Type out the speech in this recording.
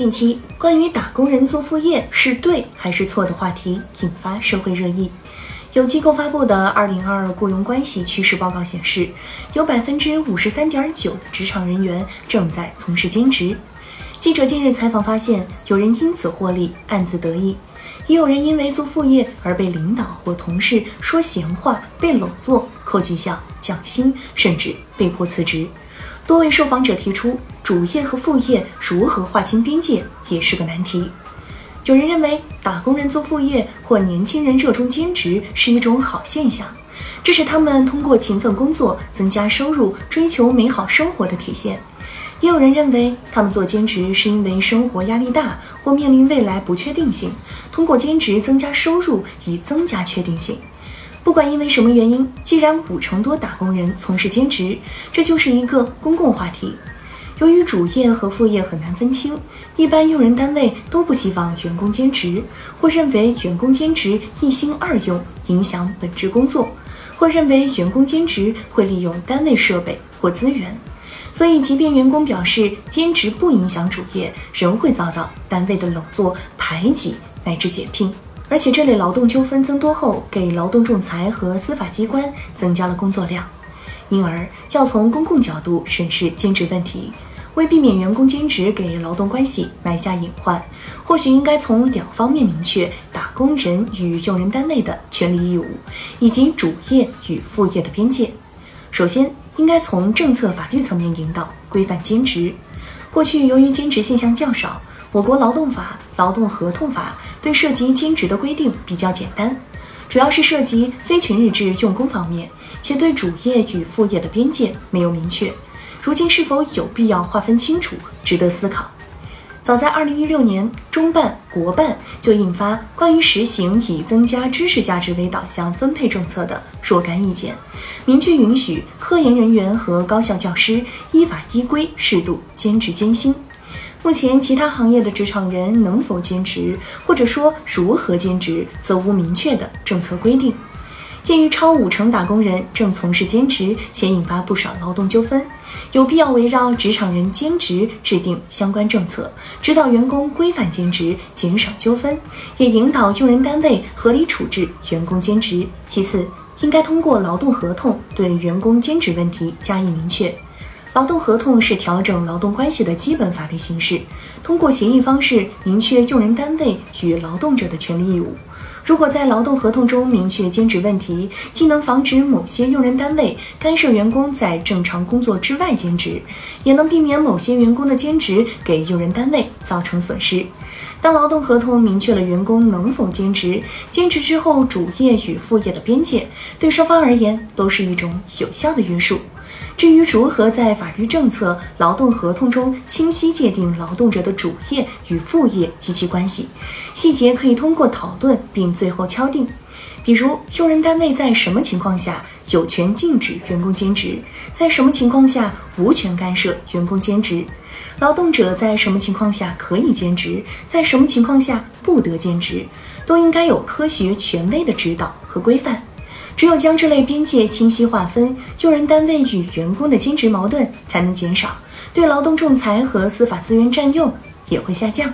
近期，关于打工人做副业是对还是错的话题引发社会热议。有机构发布的《二零二二雇佣关系趋势报告》显示，有百分之五十三点九的职场人员正在从事兼职。记者近日采访发现，有人因此获利，暗自得意；也有人因为做副业而被领导或同事说闲话，被冷落、扣绩效、降薪，甚至被迫辞职。多位受访者提出，主业和副业如何划清边界也是个难题。有人认为，打工人做副业或年轻人热衷兼职是一种好现象，这是他们通过勤奋工作增加收入、追求美好生活的体现。也有人认为，他们做兼职是因为生活压力大或面临未来不确定性，通过兼职增加收入以增加确定性。不管因为什么原因，既然五成多打工人从事兼职，这就是一个公共话题。由于主业和副业很难分清，一般用人单位都不希望员工兼职，或认为员工兼职一心二用，影响本职工作，或认为员工兼职会利用单位设备或资源。所以，即便员工表示兼职不影响主业，仍会遭到单位的冷落、排挤乃至解聘。而且这类劳动纠纷增多后，给劳动仲裁和司法机关增加了工作量，因而要从公共角度审视兼职问题。为避免员工兼职给劳动关系埋下隐患，或许应该从两方面明确打工人与用人单位的权利义务，以及主业与副业的边界。首先，应该从政策法律层面引导规范兼职。过去由于兼职现象较少。我国劳动法、劳动合同法对涉及兼职的规定比较简单，主要是涉及非全日制用工方面，且对主业与副业的边界没有明确。如今是否有必要划分清楚，值得思考。早在2016年，中办、国办就印发关于实行以增加知识价值为导向分配政策的若干意见，明确允许科研人员和高校教师依法依规适度兼职兼薪。目前，其他行业的职场人能否兼职，或者说如何兼职，则无明确的政策规定。鉴于超五成打工人正从事兼职，且引发不少劳动纠纷，有必要围绕职场人兼职制定相关政策，指导员工规范兼职，减少纠纷，也引导用人单位合理处置员工兼职。其次，应该通过劳动合同对员工兼职问题加以明确。劳动合同是调整劳动关系的基本法律形式，通过协议方式明确用人单位与劳动者的权利义务。如果在劳动合同中明确兼职问题，既能防止某些用人单位干涉员工在正常工作之外兼职，也能避免某些员工的兼职给用人单位造成损失。当劳动合同明确了员工能否兼职，兼职之后主业与副业的边界，对双方而言都是一种有效的约束。至于如何在法律政策、劳动合同中清晰界定劳动者的主业与副业及其关系，细节可以通过讨论并最后敲定。比如，用人单位在什么情况下有权禁止员工兼职，在什么情况下无权干涉员工兼职，劳动者在什么情况下可以兼职，在什么情况下不得兼职，都应该有科学权威的指导和规范。只有将这类边界清晰划分，用人单位与员工的兼职矛盾才能减少，对劳动仲裁和司法资源占用也会下降。